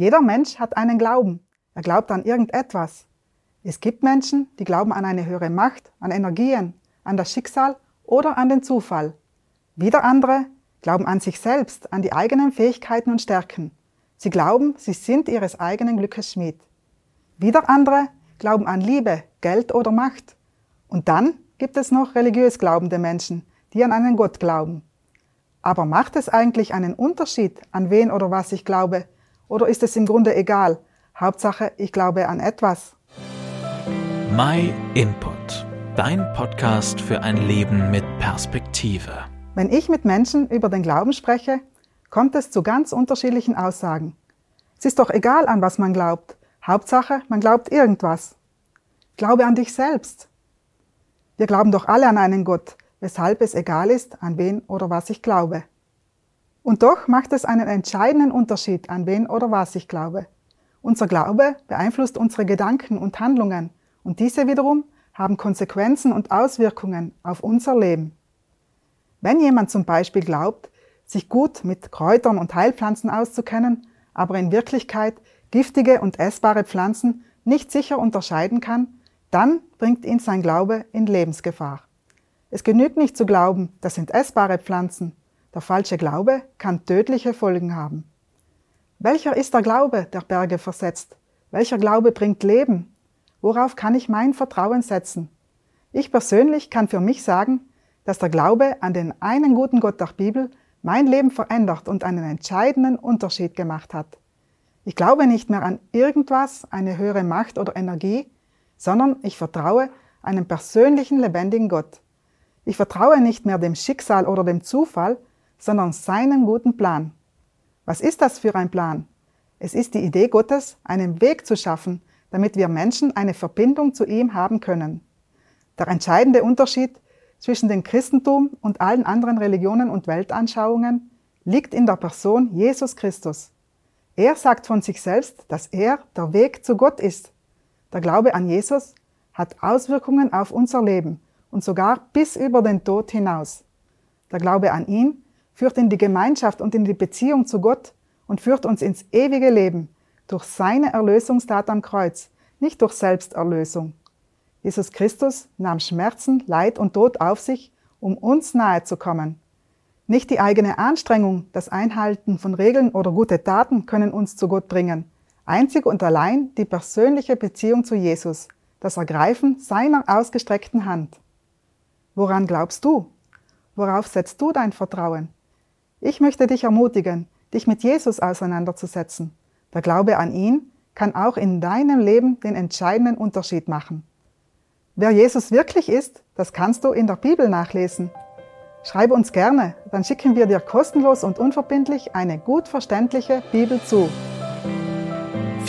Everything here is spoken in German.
Jeder Mensch hat einen Glauben. Er glaubt an irgendetwas. Es gibt Menschen, die glauben an eine höhere Macht, an Energien, an das Schicksal oder an den Zufall. Wieder andere glauben an sich selbst, an die eigenen Fähigkeiten und Stärken. Sie glauben, sie sind ihres eigenen Glückes Schmied. Wieder andere glauben an Liebe, Geld oder Macht. Und dann gibt es noch religiös glaubende Menschen, die an einen Gott glauben. Aber macht es eigentlich einen Unterschied, an wen oder was ich glaube? Oder ist es im Grunde egal? Hauptsache, ich glaube an etwas. My Input. Dein Podcast für ein Leben mit Perspektive. Wenn ich mit Menschen über den Glauben spreche, kommt es zu ganz unterschiedlichen Aussagen. Es ist doch egal, an was man glaubt. Hauptsache, man glaubt irgendwas. Glaube an dich selbst. Wir glauben doch alle an einen Gott, weshalb es egal ist, an wen oder was ich glaube. Und doch macht es einen entscheidenden Unterschied, an wen oder was ich glaube. Unser Glaube beeinflusst unsere Gedanken und Handlungen und diese wiederum haben Konsequenzen und Auswirkungen auf unser Leben. Wenn jemand zum Beispiel glaubt, sich gut mit Kräutern und Heilpflanzen auszukennen, aber in Wirklichkeit giftige und essbare Pflanzen nicht sicher unterscheiden kann, dann bringt ihn sein Glaube in Lebensgefahr. Es genügt nicht zu glauben, das sind essbare Pflanzen. Der falsche Glaube kann tödliche Folgen haben. Welcher ist der Glaube, der Berge versetzt? Welcher Glaube bringt Leben? Worauf kann ich mein Vertrauen setzen? Ich persönlich kann für mich sagen, dass der Glaube an den einen guten Gott der Bibel mein Leben verändert und einen entscheidenden Unterschied gemacht hat. Ich glaube nicht mehr an irgendwas, eine höhere Macht oder Energie, sondern ich vertraue einem persönlichen, lebendigen Gott. Ich vertraue nicht mehr dem Schicksal oder dem Zufall, sondern seinem guten Plan. Was ist das für ein Plan? Es ist die Idee Gottes, einen Weg zu schaffen, damit wir Menschen eine Verbindung zu ihm haben können. Der entscheidende Unterschied zwischen dem Christentum und allen anderen Religionen und Weltanschauungen liegt in der Person Jesus Christus. Er sagt von sich selbst, dass er der Weg zu Gott ist. Der Glaube an Jesus hat Auswirkungen auf unser Leben und sogar bis über den Tod hinaus. Der Glaube an ihn führt in die Gemeinschaft und in die Beziehung zu Gott und führt uns ins ewige Leben durch seine Erlösungstat am Kreuz, nicht durch Selbsterlösung. Jesus Christus nahm Schmerzen, Leid und Tod auf sich, um uns nahe zu kommen. Nicht die eigene Anstrengung, das Einhalten von Regeln oder gute Taten können uns zu Gott bringen. Einzig und allein die persönliche Beziehung zu Jesus, das Ergreifen seiner ausgestreckten Hand. Woran glaubst du? Worauf setzt du dein Vertrauen? Ich möchte dich ermutigen, dich mit Jesus auseinanderzusetzen. Der Glaube an ihn kann auch in deinem Leben den entscheidenden Unterschied machen. Wer Jesus wirklich ist, das kannst du in der Bibel nachlesen. Schreibe uns gerne, dann schicken wir dir kostenlos und unverbindlich eine gut verständliche Bibel zu.